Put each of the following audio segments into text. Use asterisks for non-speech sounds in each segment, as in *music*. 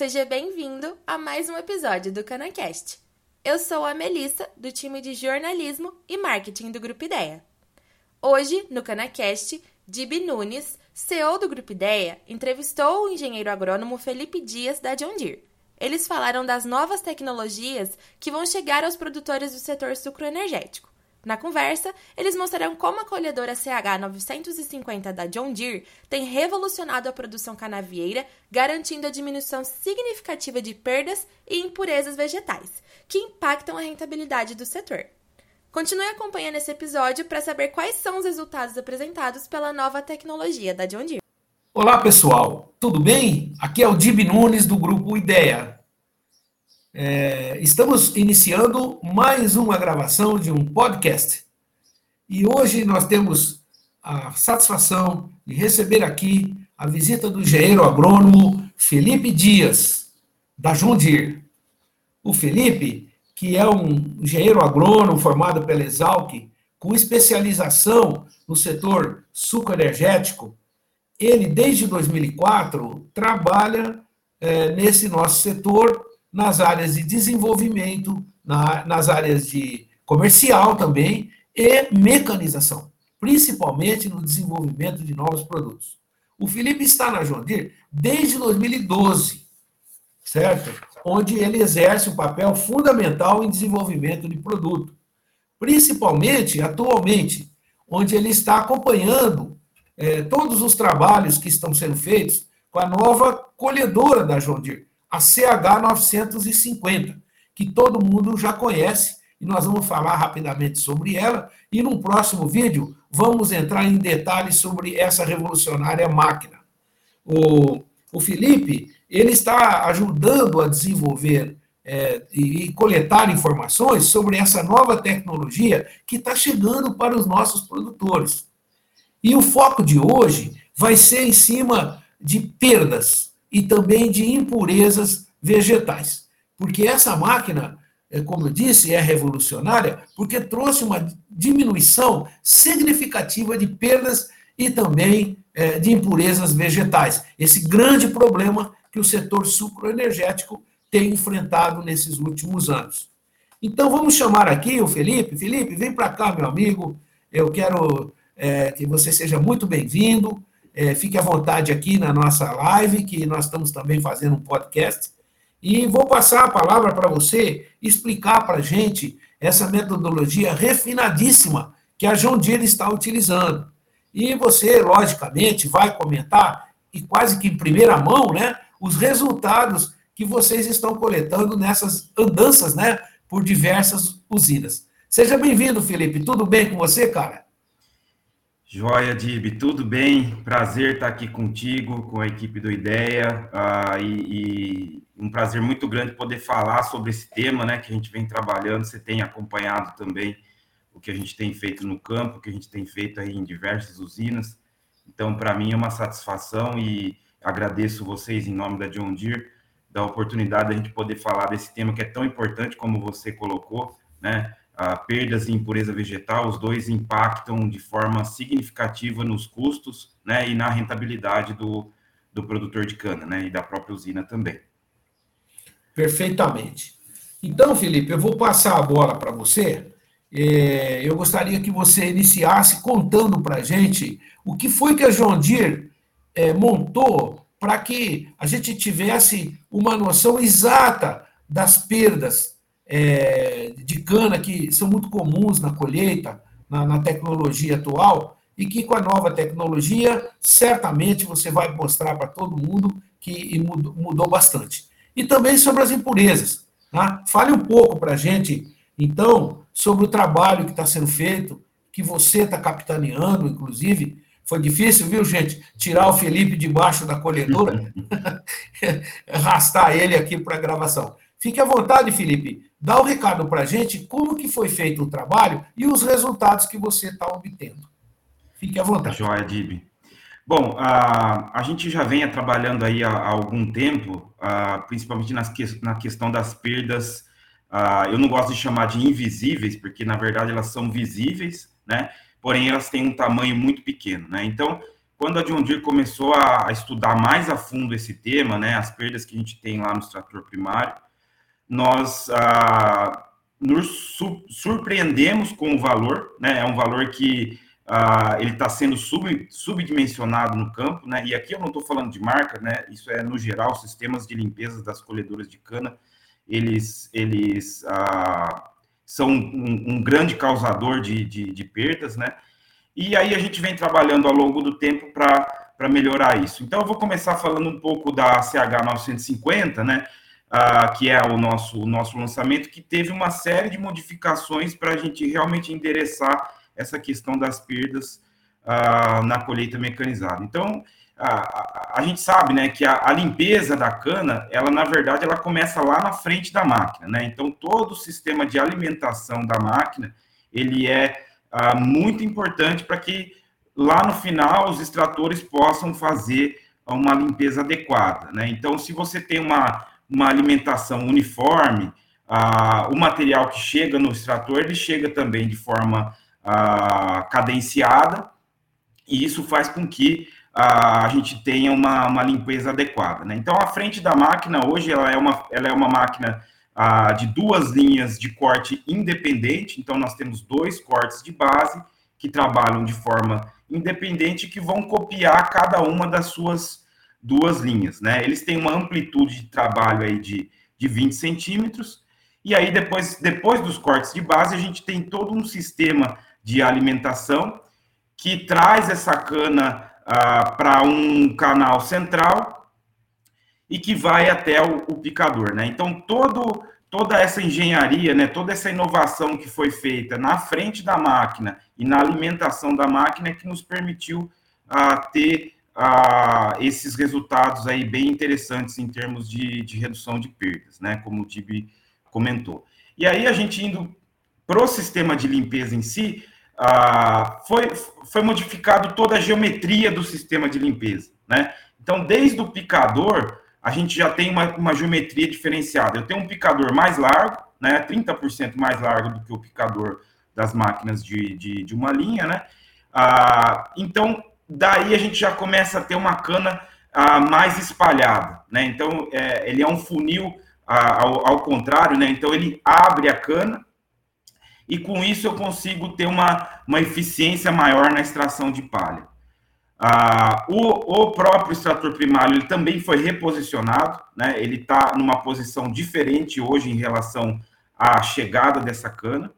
Seja bem-vindo a mais um episódio do Canacast. Eu sou a Melissa, do time de jornalismo e marketing do Grupo Ideia. Hoje, no Canacast, Dib Nunes, CEO do Grupo Ideia, entrevistou o engenheiro agrônomo Felipe Dias da John Deere. Eles falaram das novas tecnologias que vão chegar aos produtores do setor sucroenergético na conversa, eles mostraram como a colhedora CH950 da John Deere tem revolucionado a produção canavieira, garantindo a diminuição significativa de perdas e impurezas vegetais, que impactam a rentabilidade do setor. Continue acompanhando esse episódio para saber quais são os resultados apresentados pela nova tecnologia da John Deere. Olá, pessoal. Tudo bem? Aqui é o Dib Nunes do grupo Ideia. É, estamos iniciando mais uma gravação de um podcast. E hoje nós temos a satisfação de receber aqui a visita do engenheiro agrônomo Felipe Dias, da Jundir. O Felipe, que é um engenheiro agrônomo formado pela Exalc, com especialização no setor sucroenergético, ele, desde 2004, trabalha é, nesse nosso setor nas áreas de desenvolvimento, na, nas áreas de comercial também e mecanização, principalmente no desenvolvimento de novos produtos. O Felipe está na John Deere desde 2012, certo? Onde ele exerce um papel fundamental em desenvolvimento de produto, principalmente atualmente, onde ele está acompanhando é, todos os trabalhos que estão sendo feitos com a nova colhedora da John Deere, a CH950, que todo mundo já conhece, e nós vamos falar rapidamente sobre ela, e num próximo vídeo vamos entrar em detalhes sobre essa revolucionária máquina. O, o Felipe, ele está ajudando a desenvolver é, e coletar informações sobre essa nova tecnologia que está chegando para os nossos produtores. E o foco de hoje vai ser em cima de perdas, e também de impurezas vegetais. Porque essa máquina, é, como eu disse, é revolucionária, porque trouxe uma diminuição significativa de perdas e também é, de impurezas vegetais. Esse grande problema que o setor sucroenergético tem enfrentado nesses últimos anos. Então, vamos chamar aqui o Felipe. Felipe, vem para cá, meu amigo. Eu quero é, que você seja muito bem-vindo. É, fique à vontade aqui na nossa live, que nós estamos também fazendo um podcast. E vou passar a palavra para você explicar para a gente essa metodologia refinadíssima que a João Deere está utilizando. E você, logicamente, vai comentar, e quase que em primeira mão, né, os resultados que vocês estão coletando nessas andanças né, por diversas usinas. Seja bem-vindo, Felipe. Tudo bem com você, cara? Joia, Dib, tudo bem? Prazer estar aqui contigo, com a equipe do Ideia, uh, e, e, um prazer muito grande poder falar sobre esse tema, né, que a gente vem trabalhando, você tem acompanhado também o que a gente tem feito no campo, o que a gente tem feito aí em diversas usinas, então, para mim é uma satisfação e agradeço vocês em nome da John Deere, da oportunidade de a gente poder falar desse tema que é tão importante como você colocou, né, a perdas e impureza vegetal, os dois impactam de forma significativa nos custos né, e na rentabilidade do, do produtor de cana né, e da própria usina também. Perfeitamente. Então, Felipe, eu vou passar a bola para você. É, eu gostaria que você iniciasse contando para a gente o que foi que a John Deere é, montou para que a gente tivesse uma noção exata das perdas é, de cana que são muito comuns na colheita, na, na, tecnologia atual, e que com a nova tecnologia, certamente você vai mostrar para todo mundo que mudou, mudou, bastante. E também sobre as impurezas. Tá? Fale um pouco para a gente, então, sobre o trabalho que está sendo feito, que você está capitaneando, inclusive. Foi difícil, viu, gente? Tirar o Felipe debaixo da colhedora, *laughs* *laughs* arrastar ele aqui para a gravação. Fique à vontade, Felipe. Dá o um recado para a gente como que foi feito o trabalho e os resultados que você está obtendo. Fique à vontade. Joia, Dib. Bom, a, a gente já vem trabalhando aí há, há algum tempo, principalmente nas, na questão das perdas, eu não gosto de chamar de invisíveis, porque na verdade elas são visíveis, né? Porém, elas têm um tamanho muito pequeno, né? Então, quando a John Deere começou a, a estudar mais a fundo esse tema, né, as perdas que a gente tem lá no extrator primário, nós ah, nos su surpreendemos com o valor, né, é um valor que ah, ele está sendo sub, subdimensionado no campo, né, e aqui eu não estou falando de marca, né, isso é no geral, sistemas de limpeza das colhedoras de cana, eles, eles ah, são um, um, grande causador de, de, de, perdas, né? E aí a gente vem trabalhando ao longo do tempo para melhorar isso. Então, eu vou começar falando um pouco da CH950, né? Ah, que é o nosso, o nosso lançamento, que teve uma série de modificações para a gente realmente endereçar essa questão das perdas ah, na colheita mecanizada. Então, a, a, gente sabe, né, que a, a, limpeza da cana, ela na verdade ela começa lá na frente da máquina, né? Então todo o sistema de alimentação da máquina ele é muito importante para que lá no final os extratores possam fazer uma limpeza adequada, né? Então se você tem uma, uma alimentação uniforme, ah, o material que chega no extrator ele chega também de forma ah, cadenciada e isso faz com que a gente tenha uma, uma limpeza adequada. Né? Então, a frente da máquina, hoje, ela é uma, ela é uma máquina ah, de duas linhas de corte independente, então nós temos dois cortes de base que trabalham de forma independente que vão copiar cada uma das suas duas linhas. Né? Eles têm uma amplitude de trabalho aí de, de 20 centímetros, e aí depois, depois dos cortes de base, a gente tem todo um sistema de alimentação que traz essa cana ah, para um canal central e que vai até o, o, picador, né? Então todo toda essa engenharia, né, toda essa inovação que foi feita na frente da máquina e na alimentação da máquina é que nos permitiu ah, ter ah, esses resultados aí bem interessantes em termos de, de redução de perdas, né? Como o Tibi comentou. E aí a gente indo para o sistema de limpeza em si, ah, foi, foi modificado toda a geometria do sistema de limpeza, né? Então, desde o picador, a gente já tem uma, uma geometria diferenciada. Eu tenho um picador mais largo, né? 30% mais largo do que o picador das máquinas de, de, de uma linha, né? Ah, então, daí a gente já começa a ter uma cana ah, mais espalhada, né? Então, é, ele é um funil ah, ao, ao contrário, né? Então, ele abre a cana, e com isso eu consigo ter uma, uma eficiência maior na extração de palha. Ah, o, o, próprio extrator primário ele também foi reposicionado, né? ele está numa posição diferente hoje em relação à chegada dessa cana.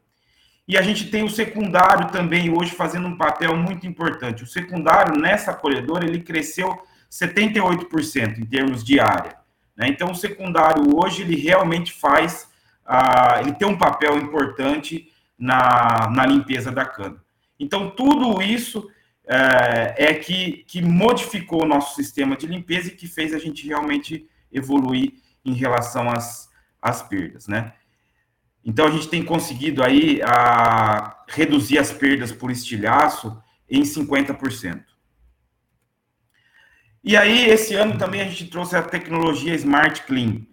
E a gente tem o secundário também hoje fazendo um papel muito importante. O secundário nessa colhedora ele cresceu 78% em termos de área. Né? Então o secundário hoje ele realmente faz, ah, ele tem um papel importante na, na limpeza da cana. Então, tudo isso é, é, que, que modificou o nosso sistema de limpeza e que fez a gente realmente evoluir em relação às, às perdas, né? Então, a gente tem conseguido aí a, reduzir as perdas por estilhaço em 50%. E aí, esse ano também a gente trouxe a tecnologia Smart Clean.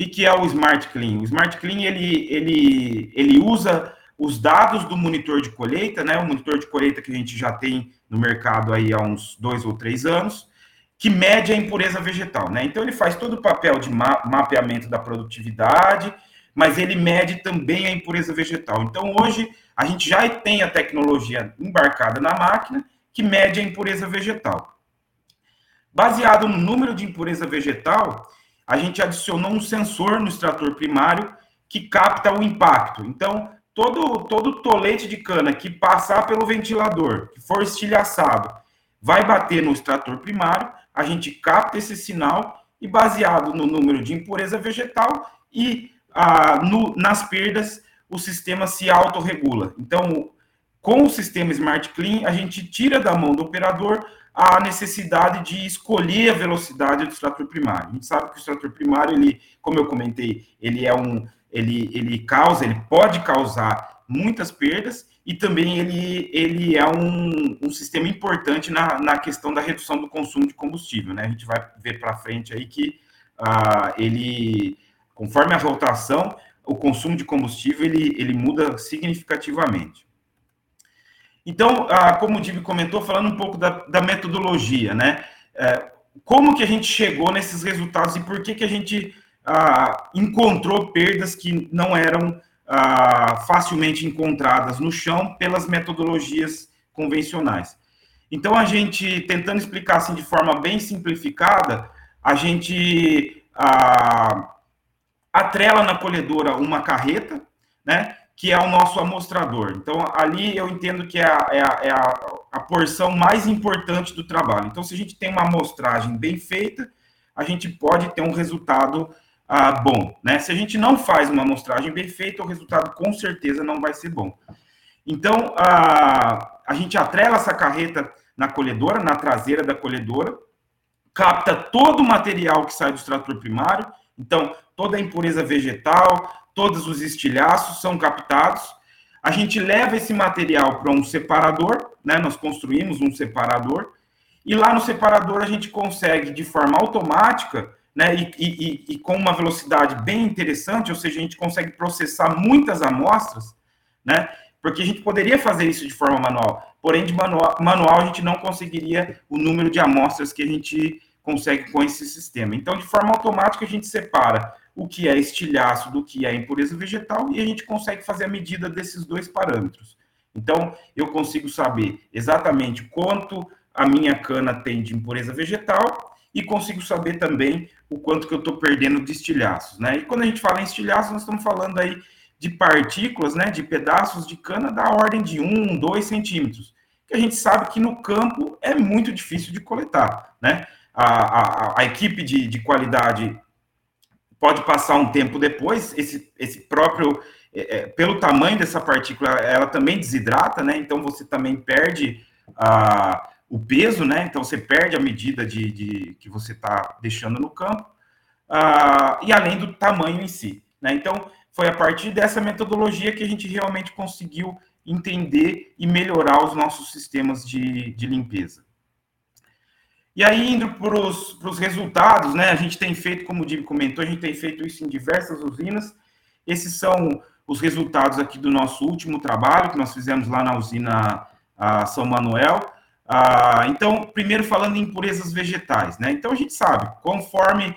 O que, é o Smart Clean? O Smart Clean, ele, ele, ele usa os dados do monitor de colheita, né, o monitor de colheita que a gente já tem no mercado aí há uns dois ou três anos, que mede a impureza vegetal, né? Então ele faz todo o papel de ma mapeamento da produtividade, mas ele mede também a impureza vegetal. Então hoje a gente já tem a tecnologia embarcada na máquina que mede a impureza vegetal. Baseado no número de impureza vegetal, a gente adicionou um sensor no extrator primário que capta o impacto. Então, todo, todo tolete de cana que passar pelo ventilador, que for estilhaçado, vai bater no extrator primário, a gente capta esse sinal e, baseado no número de impureza vegetal e ah, no, nas perdas, o sistema se autorregula. Então, com o sistema Smart Clean, a gente tira da mão do operador a necessidade de escolher a velocidade do extrator primário. A gente sabe que o extrator primário, ele, como eu comentei, ele é um ele, ele causa, ele pode causar muitas perdas e também ele, ele é um, um sistema importante na, na questão da redução do consumo de combustível, né? A gente vai ver para frente aí que ah, ele, conforme a rotação, o consumo de combustível ele, ele muda significativamente. Então, ah, como o Dib comentou, falando um pouco da, da metodologia, né? É, como que a gente chegou nesses resultados e por que, que a gente ah, encontrou perdas que não eram ah, facilmente encontradas no chão pelas metodologias convencionais. Então, a gente, tentando explicar assim de forma bem simplificada, a gente ah, atrela na colhedora uma carreta, né? que é o nosso amostrador. Então, ali eu entendo que é a, é a, é a, a porção mais importante do trabalho. Então, se a gente tem uma amostragem bem feita, a gente pode ter um resultado ah, bom. Né? Se a gente não faz uma amostragem bem feita, o resultado com certeza não vai ser bom. Então, a, a gente atrela essa carreta na colhedora, na traseira da colhedora, capta todo o material que sai do extrator primário, então toda a impureza vegetal, todos os estilhaços são captados. A gente leva esse material para um separador, né? Nós construímos um separador, e lá no separador a gente consegue, de forma automática, né? E, e, e com uma velocidade bem interessante, ou seja, a gente consegue processar muitas amostras, né? Porque a gente poderia fazer isso de forma manual, porém, de manual, manual a gente não conseguiria o número de amostras que a gente consegue com esse sistema. Então, de forma automática, a gente separa o que é estilhaço do que é impureza vegetal e a gente consegue fazer a medida desses dois parâmetros. Então, eu consigo saber exatamente quanto a minha cana tem de impureza vegetal e consigo saber também o quanto que eu estou perdendo de estilhaços, né? E quando a gente fala em estilhaços, nós estamos falando aí de partículas, né, de pedaços de cana da ordem de 1, 2 centímetros, que a gente sabe que no campo é muito difícil de coletar, né? A, a, a equipe de, de qualidade pode passar um tempo depois, esse, esse próprio, é, é, pelo tamanho dessa partícula, ela também desidrata, né? Então você também perde a, o peso, né? Então você perde a medida de, de que você está deixando no campo, e além do tamanho em si, né? Então foi a partir dessa metodologia que a gente realmente conseguiu entender e melhorar os nossos sistemas de, de limpeza. E aí, indo para os resultados, né? A gente tem feito, como o Dib comentou, a gente tem feito isso em diversas usinas. Esses são os resultados aqui do nosso último trabalho que nós fizemos lá na usina São Manuel. Ah, então, primeiro falando em impurezas vegetais, né? Então a gente sabe, conforme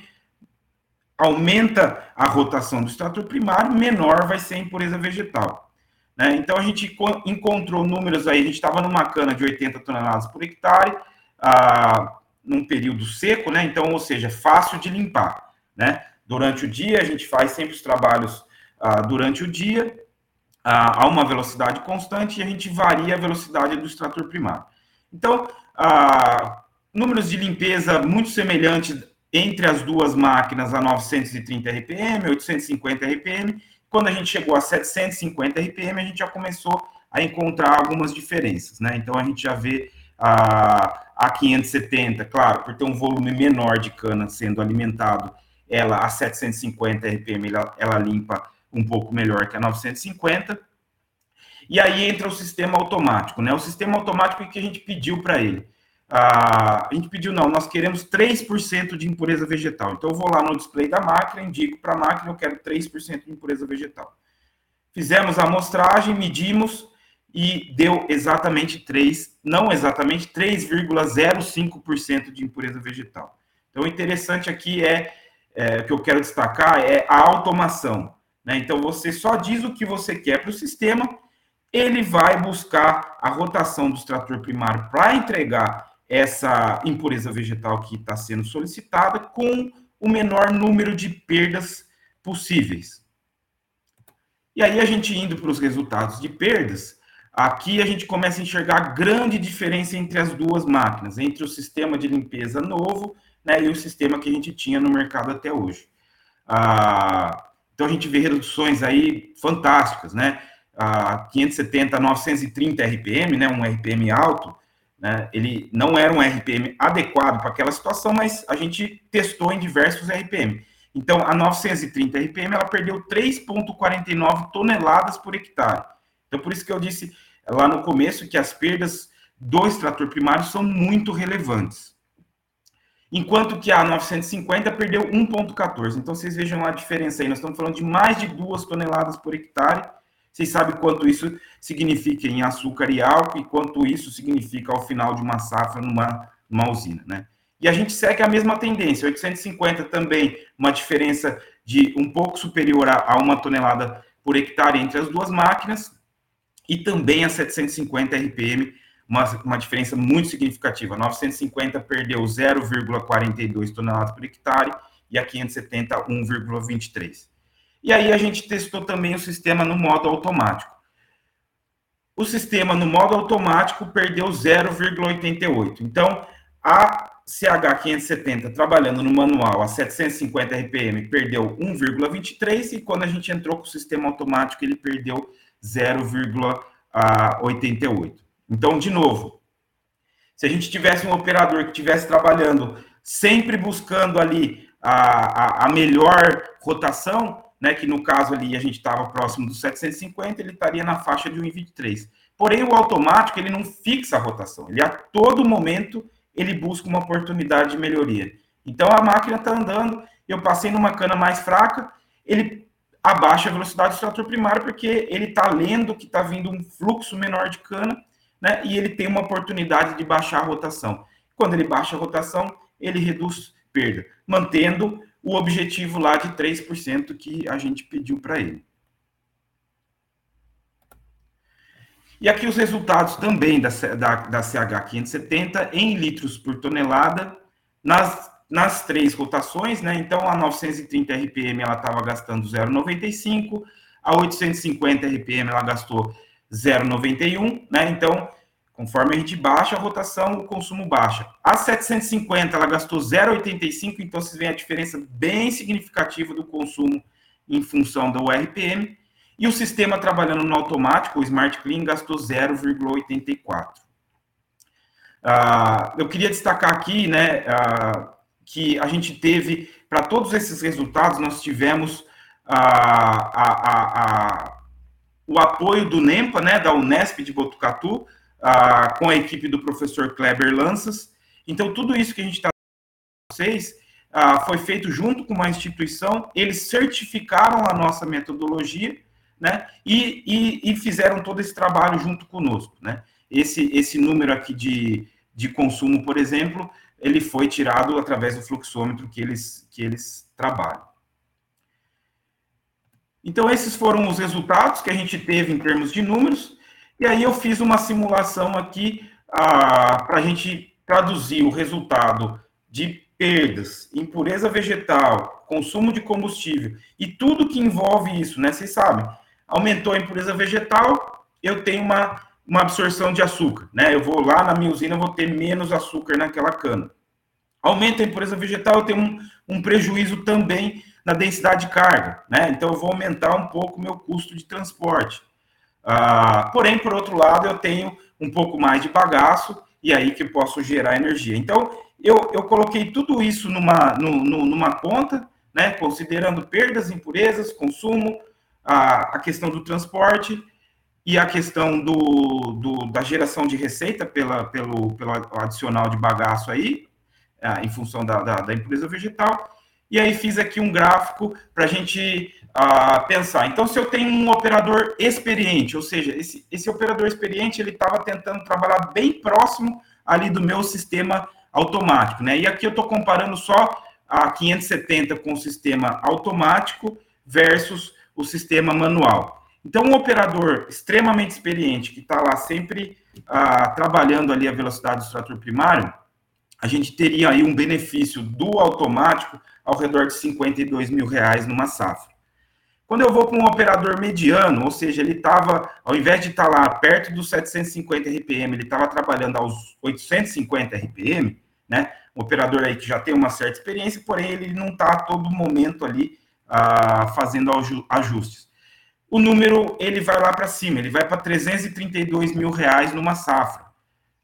aumenta a rotação do extrator primário, menor vai ser a impureza vegetal. Né? Então a gente encontrou números aí, a gente estava numa cana de 80 toneladas por hectare, ah, num período seco, né? Então, ou seja, fácil de limpar, né? Durante o dia, a gente faz sempre os trabalhos ah, durante o dia, ah, a uma velocidade constante, e a gente varia a velocidade do extrator primário. Então, ah, números de limpeza muito semelhantes entre as duas máquinas a 930 RPM, 850 RPM. Quando a gente chegou a 750 RPM, a gente já começou a encontrar algumas diferenças, né? Então, a gente já vê a a 570, claro, por ter um volume menor de cana sendo alimentado, ela a 750 RPM, ela, ela limpa um pouco melhor que a 950. E aí entra o sistema automático, né? O sistema automático que a gente pediu para ele. Ah, a gente pediu, não, nós queremos 3% de impureza vegetal. Então, eu vou lá no display da máquina, indico para a máquina, eu quero 3% de impureza vegetal. Fizemos a amostragem, medimos, e deu exatamente 3, não exatamente 3,05% de impureza vegetal. Então, o interessante aqui é, é, que eu quero destacar é a automação. Né? Então, você só diz o que você quer para o sistema, ele vai buscar a rotação do extrator primário para entregar essa impureza vegetal que está sendo solicitada com o menor número de perdas possíveis. E aí, a gente indo para os resultados de perdas, Aqui a gente começa a enxergar a grande diferença entre as duas máquinas, entre o sistema de limpeza novo né, e o sistema que a gente tinha no mercado até hoje. Ah, então a gente vê reduções aí fantásticas, né? Ah, 570 a 930 RPM, né, um RPM alto, né, ele não era um RPM adequado para aquela situação, mas a gente testou em diversos RPM. Então, a 930 RPM, ela perdeu 3,49 toneladas por hectare. Então, por isso que eu disse lá no começo que as perdas do extrator primário são muito relevantes. Enquanto que a 950 perdeu 1,14. Então, vocês vejam a diferença aí. Nós estamos falando de mais de 2 toneladas por hectare Vocês sabem quanto isso significa em açúcar e álcool e quanto isso significa ao final de uma safra numa, numa usina, né? E a gente segue a mesma tendência, 850 também, uma diferença de um pouco superior a, uma tonelada por hectare entre as duas máquinas, e também a 750 RPM, uma, uma diferença muito significativa. 950 perdeu 0,42 toneladas por hectare e a 570 1,23. E aí a gente testou também o sistema no modo automático. O sistema no modo automático perdeu 0,88. Então, a CH570 trabalhando no manual a 750 RPM perdeu 1,23 e quando a gente entrou com o sistema automático ele perdeu 0,88. Então, de novo, se a gente tivesse um operador que estivesse trabalhando sempre buscando ali a, a, a melhor rotação, né, que no caso ali a gente estava próximo dos 750, ele estaria na faixa de 1,23. Porém, o automático ele não fixa a rotação, ele a todo momento ele busca uma oportunidade de melhoria. Então a máquina está andando, eu passei numa cana mais fraca, ele a velocidade do extrator primário porque ele está lendo que está vindo um fluxo menor de cana, né? E ele tem uma oportunidade de baixar a rotação. Quando ele baixa a rotação, ele reduz perda, mantendo o objetivo lá de 3% que a gente pediu para ele. E aqui os resultados também da, da, da CH570 em litros por tonelada nas, nas três rotações, né? Então, a 930 RPM ela estava gastando 0,95, a 850 RPM ela gastou 0,91, né? Então, conforme a gente baixa a rotação, o consumo baixa. A 750 ela gastou 0,85, então vocês veem a diferença bem significativa do consumo em função do RPM. E o sistema trabalhando no automático, o Smart Clean, gastou 0,84. Ah, eu queria destacar aqui, né, ah, que a gente teve, para todos esses resultados, nós tivemos ah, a, a, o apoio do NEMPA, né, da Unesp de Botucatu, ah, com a equipe do professor Kleber Lanças. Então, tudo isso que a gente está vocês ah, foi feito junto com uma instituição, eles certificaram a nossa metodologia né? E, e, e, fizeram todo esse trabalho junto conosco, né? Esse, esse número aqui de, de consumo, por exemplo, ele foi tirado através do fluxômetro que eles, que eles trabalham. Então, esses foram os resultados que a gente teve em termos de números, e aí eu fiz uma simulação aqui ah, para a gente traduzir o resultado de perdas, impureza vegetal, consumo de combustível e tudo que envolve isso, né? Vocês sabem, aumentou a impureza vegetal, eu tenho uma, uma absorção de açúcar, né? Eu vou lá na minha usina, vou ter menos açúcar naquela cana. Aumenta a impureza vegetal, eu tenho um, um prejuízo também na densidade de carga, né? Então eu vou aumentar um pouco o meu custo de transporte. Ah, porém, por outro lado, eu tenho um pouco mais de bagaço e aí que eu posso gerar energia. Então, eu, eu coloquei tudo isso numa, no, numa conta, né, considerando perdas, impurezas, consumo, a, a questão do transporte e a questão do, do, da geração de receita pela, pelo, pelo adicional de bagaço aí, é, em função da, da, da, empresa vegetal. E aí fiz aqui um gráfico para a gente uh, pensar. Então, se eu tenho um operador experiente, ou seja, esse, esse operador experiente, ele estava tentando trabalhar bem próximo ali do meu sistema automático, né? E aqui eu estou comparando só a 570 com o sistema automático versus o sistema manual. Então, um operador extremamente experiente, que está lá sempre ah, trabalhando ali a velocidade do extrator primário, a gente teria aí um benefício do automático ao redor de 52 mil reais numa safra. Quando eu vou para um operador mediano, ou seja, ele estava, ao invés de estar tá lá perto dos 750 RPM, ele estava trabalhando aos 850 RPM, né? Um operador aí que já tem uma certa experiência, porém ele não está a todo momento ali ah, fazendo ajustes. O número ele vai lá para cima, ele vai para 332 mil reais numa safra.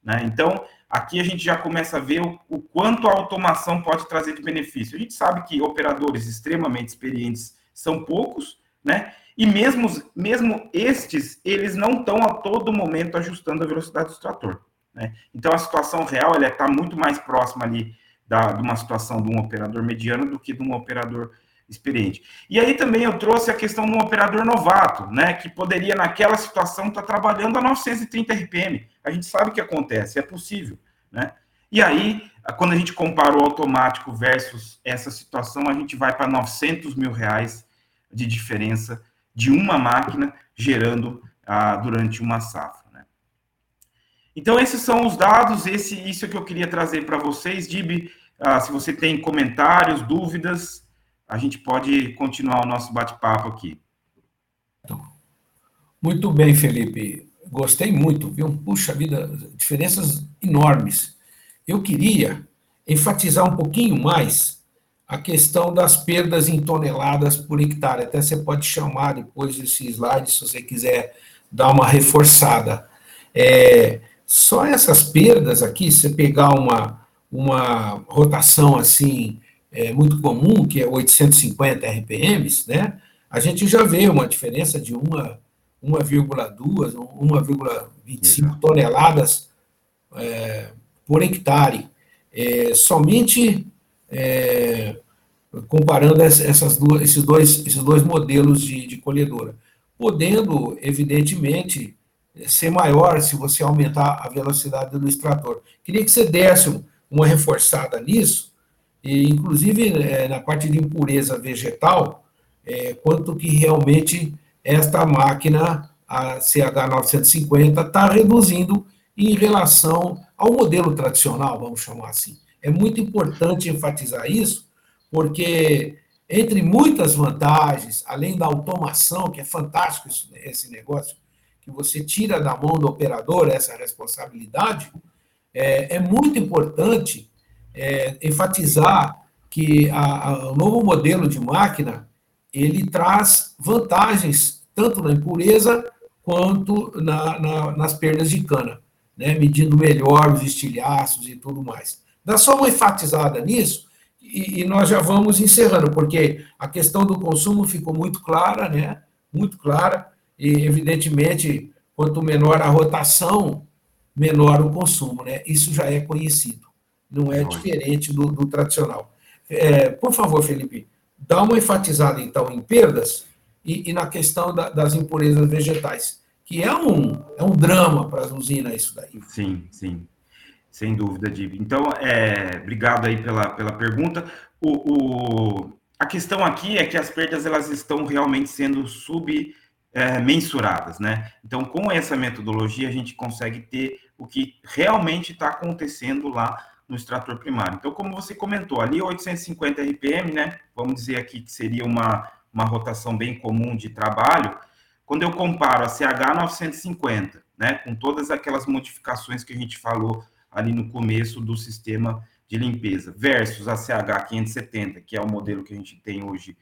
Né? Então, aqui a gente já começa a ver o, o, quanto a automação pode trazer de benefício. A gente sabe que operadores extremamente experientes são poucos, né? E mesmo, mesmo estes, eles não estão a todo momento ajustando a velocidade do extrator. Né? Então, a situação real está muito mais próxima ali da, de uma situação de um operador mediano do que de um operador experiente. E aí também eu trouxe a questão do operador novato, né, que poderia naquela situação estar tá trabalhando a 930 RPM. A gente sabe o que acontece, é possível, né? E aí, quando a gente compara o automático versus essa situação, a gente vai para 900 mil reais de diferença de uma máquina gerando ah, durante uma safra. Né? Então, esses são os dados, esse, isso que eu queria trazer para vocês. Dib, ah, se você tem comentários, dúvidas, a gente pode continuar o nosso bate-papo aqui. Muito bem, Felipe. Gostei muito, viu? Puxa vida, diferenças enormes. Eu queria enfatizar um pouquinho mais a questão das perdas em toneladas por hectare. Até você pode chamar depois esse slide, se você quiser dar uma reforçada. É, só essas perdas aqui, se você pegar uma, uma rotação assim é, muito comum, que é 850 RPMs, né, a gente já vê uma diferença de 1,2, 1,25 toneladas é, por hectare. É, somente é, comparando essas duas, esses, dois, esses dois modelos de, de colhedora, podendo, evidentemente, ser maior se você aumentar a velocidade do extrator. Queria que você desse uma reforçada nisso, e, inclusive é, na parte de impureza vegetal, é, quanto que realmente esta máquina, a CH950, está reduzindo em relação ao modelo tradicional, vamos chamar assim. É muito importante enfatizar isso, porque entre muitas vantagens, além da automação, que é fantástico esse negócio, que você tira da mão do operador essa responsabilidade, é, é muito importante é, enfatizar que a, a, o novo modelo de máquina ele traz vantagens tanto na impureza quanto na, na, nas perdas de cana, né, medindo melhor os estilhaços e tudo mais. Dá só uma enfatizada nisso e, e, nós já vamos encerrando, porque a questão do consumo ficou muito clara, né, muito clara, e evidentemente, quanto menor a rotação, menor o consumo, né, isso já é conhecido não é diferente do, do tradicional. É, por favor, Felipe, dá uma enfatizada, então, em perdas e, e na questão da, das impurezas vegetais, que é um, é um drama para as usinas isso daí. Sim, sim. Sem dúvida, Dib. Então, é, obrigado aí pela, pela pergunta. O, o, a questão aqui é que as perdas elas estão realmente sendo submensuradas, é, né? Então, com essa metodologia, a gente consegue ter o que realmente está acontecendo lá no extrator primário. Então, como você comentou, ali 850 RPM, né? Vamos dizer aqui que seria uma, uma rotação bem comum de trabalho. Quando eu comparo a CH 950, né, com todas aquelas modificações que a gente falou ali no começo do sistema de limpeza, versus a CH 570, que é o modelo que a gente tem hoje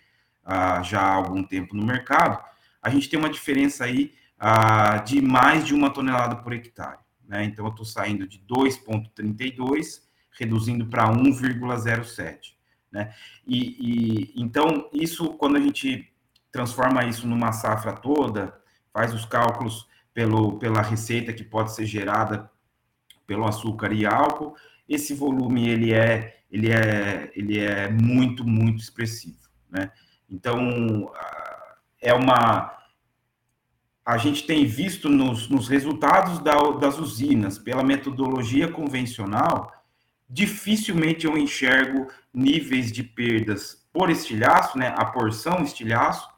ah, já há algum tempo no mercado, a gente tem uma diferença aí ah, de mais de uma tonelada por hectare. Né? Então, eu estou saindo de 2,32 reduzindo para 1,07. Né? E, e, então, isso, quando a gente transforma isso numa safra toda, faz os cálculos pelo, pela receita que pode ser gerada pelo açúcar e álcool, esse volume ele é, ele é, ele é muito, muito expressivo. Né? Então, é uma. A gente tem visto nos, nos resultados da, das usinas, pela metodologia convencional, dificilmente eu enxergo níveis de perdas por estilhaço, né, a porção estilhaço,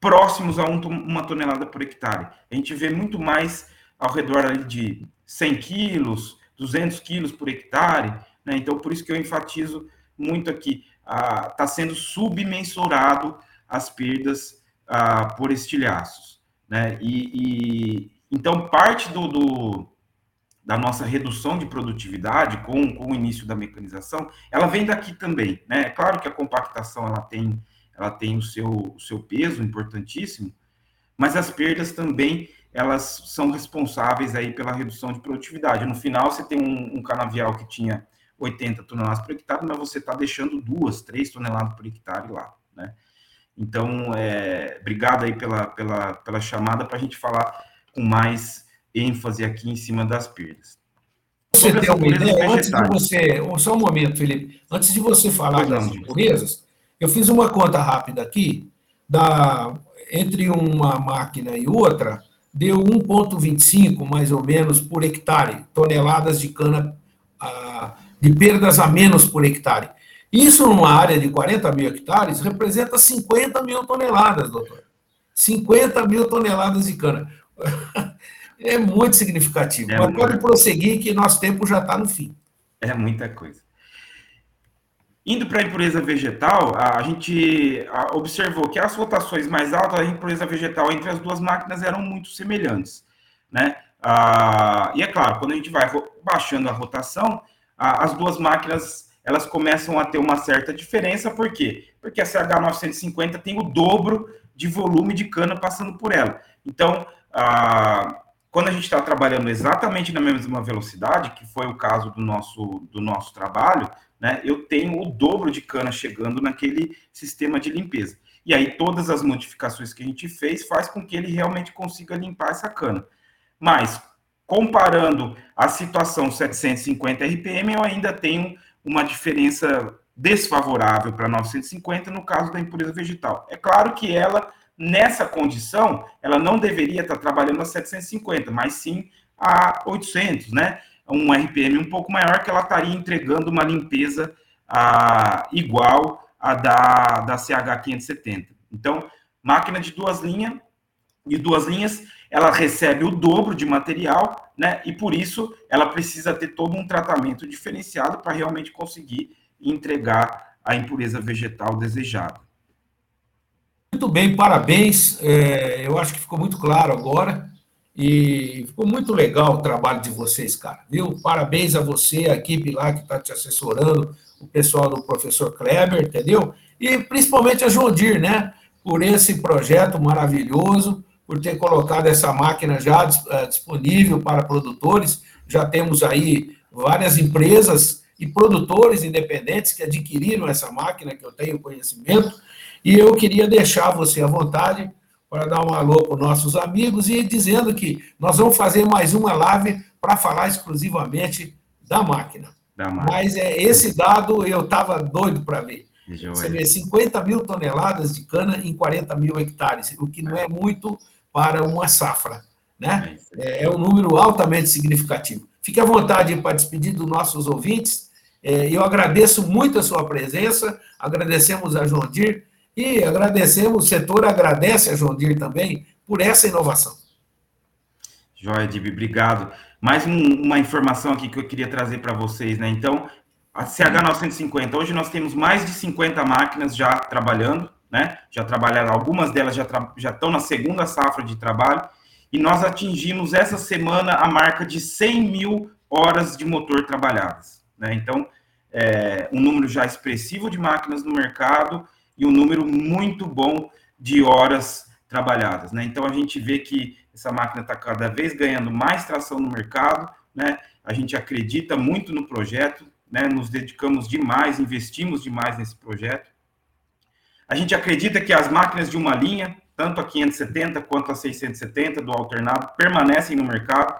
próximos a um, uma tonelada por hectare. A gente vê muito mais ao redor de 100 quilos, 200 quilos por hectare, né? então por isso que eu enfatizo muito aqui, está sendo submensurado as perdas ah, por estilhaços. Né? E, e, então parte do, do da nossa redução de produtividade com, com o início da mecanização, ela vem daqui também, né? É claro que a compactação ela tem, ela tem o seu, o seu peso importantíssimo, mas as perdas também elas são responsáveis aí pela redução de produtividade. No final, você tem um, um canavial que tinha 80 toneladas por hectare, mas você está deixando duas, três toneladas por hectare lá, né? Então, é, obrigado aí pela, pela, pela chamada para a gente falar com mais ênfase aqui em cima das perdas. Você tem uma ideia, antes de você, só um momento, Felipe, antes de você falar das impurezas, Eu fiz uma conta rápida aqui, da, entre uma máquina e outra, deu 1,25 mais ou menos por hectare, toneladas de cana, ah, de perdas a menos por hectare. Isso, numa área de 40 mil hectares, representa 50 mil toneladas, doutor. 50 mil toneladas de cana. *laughs* É muito significativo. É Mas muito... pode prosseguir que nosso tempo já está no fim. É muita coisa. Indo para a impureza vegetal, a gente observou que as rotações mais altas da impureza vegetal entre as duas máquinas eram muito semelhantes. Né? Ah, e é claro, quando a gente vai baixando a rotação, as duas máquinas elas começam a ter uma certa diferença, por quê? Porque a CH950 tem o dobro de volume de cana passando por ela. Então, ah, quando a gente está trabalhando exatamente na mesma velocidade, que foi o caso do nosso, do nosso trabalho, né, eu tenho o dobro de cana chegando naquele sistema de limpeza. E aí todas as modificações que a gente fez faz com que ele realmente consiga limpar essa cana. Mas, comparando a situação 750 RPM, eu ainda tenho uma diferença desfavorável para 950 no caso da impureza vegetal. É claro que ela, nessa condição, ela não deveria estar trabalhando a 750, mas sim a 800, né? Um RPM um pouco maior que ela estaria entregando uma limpeza a, igual a da, da CH570. Então, máquina de duas linhas, de duas linhas, ela recebe o dobro de material, né? E por isso ela precisa ter todo um tratamento diferenciado para realmente conseguir entregar a impureza vegetal desejada. Muito bem, parabéns. É, eu acho que ficou muito claro agora. E ficou muito legal o trabalho de vocês, cara, viu? Parabéns a você, a equipe lá que está te assessorando, o pessoal do professor Kleber, entendeu? E principalmente a Jondir, né? Por esse projeto maravilhoso por ter colocado essa máquina já eh, disponível para produtores. Já temos aí várias empresas e produtores independentes que adquiriram essa máquina, que eu tenho conhecimento, e eu queria deixar você à vontade para dar um alô para os nossos amigos e dizendo que nós vamos fazer mais uma live para falar exclusivamente da máquina. da máquina. Mas é, esse dado eu estava doido para ver. Você vê 50 mil toneladas de cana em 40 mil hectares, o que não é muito para uma safra. Né? É, é um número altamente significativo. Fique à vontade para despedir dos nossos ouvintes. É, eu agradeço muito a sua presença, agradecemos a João Dir e agradecemos, o setor agradece a João Dir também por essa inovação. Joia, Dib, obrigado. Mais um, uma informação aqui que eu queria trazer para vocês, né? Então, a CH950, hoje nós temos mais de 50 máquinas já trabalhando, né? Já trabalharam, algumas delas já, já estão na segunda safra de trabalho, e nós atingimos essa semana a marca de 100 mil horas de motor trabalhadas, né? Então, é, um número já expressivo de máquinas no mercado e um número muito bom de horas trabalhadas, né? Então, a gente vê que essa máquina está cada vez ganhando mais tração no mercado, né? A gente acredita muito no projeto, né? Nos dedicamos demais, investimos demais nesse projeto. A gente acredita que as máquinas de uma linha, tanto a 570 quanto a 670 do alternado, permanecem no mercado.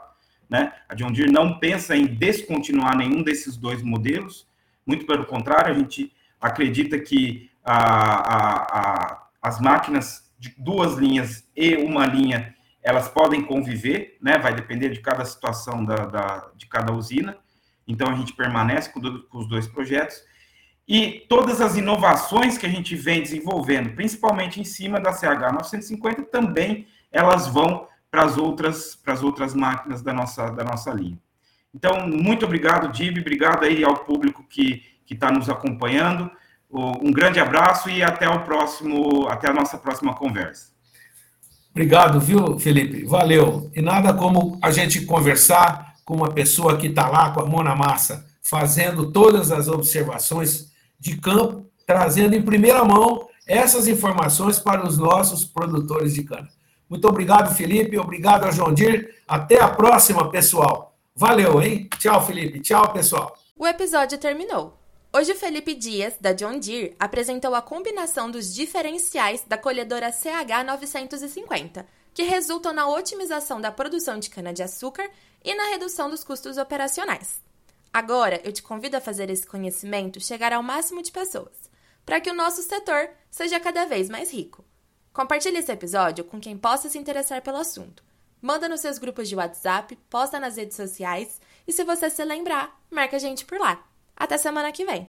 Né? A John Deere não pensa em descontinuar nenhum desses dois modelos, muito pelo contrário, a gente acredita que a, a, as máquinas de duas linhas e uma linha elas podem conviver, né? Vai depender de cada situação da, da de cada usina. Então a gente permanece com, do, com os dois projetos. E todas as inovações que a gente vem desenvolvendo, principalmente em cima da CH 950, também elas vão para as outras, para as outras máquinas da nossa, da nossa linha. Então, muito obrigado, Dib, obrigado aí ao público que está nos acompanhando. Um grande abraço e até o próximo, até a nossa próxima conversa. Obrigado, viu, Felipe? Valeu. E nada como a gente conversar com uma pessoa que está lá com a mão na massa, fazendo todas as observações de campo, trazendo em primeira mão essas informações para os nossos produtores de cana. Muito obrigado, Felipe. Obrigado a João Dir. Até a próxima, pessoal. Valeu, hein? Tchau, Felipe. Tchau, pessoal. O episódio terminou. Hoje Felipe Dias, da John Deere, apresentou a combinação dos diferenciais da colhedora CH950, que resultam na otimização da produção de cana-de-açúcar e na redução dos custos operacionais. Agora, eu te convido a fazer esse conhecimento chegar ao máximo de pessoas. para que o nosso setor seja cada vez mais rico. Compartilhe esse episódio com quem possa se interessar pelo assunto. Manda nos seus grupos de WhatsApp, posta nas redes sociais e se você se lembrar, marca a gente por lá. Até semana que vem!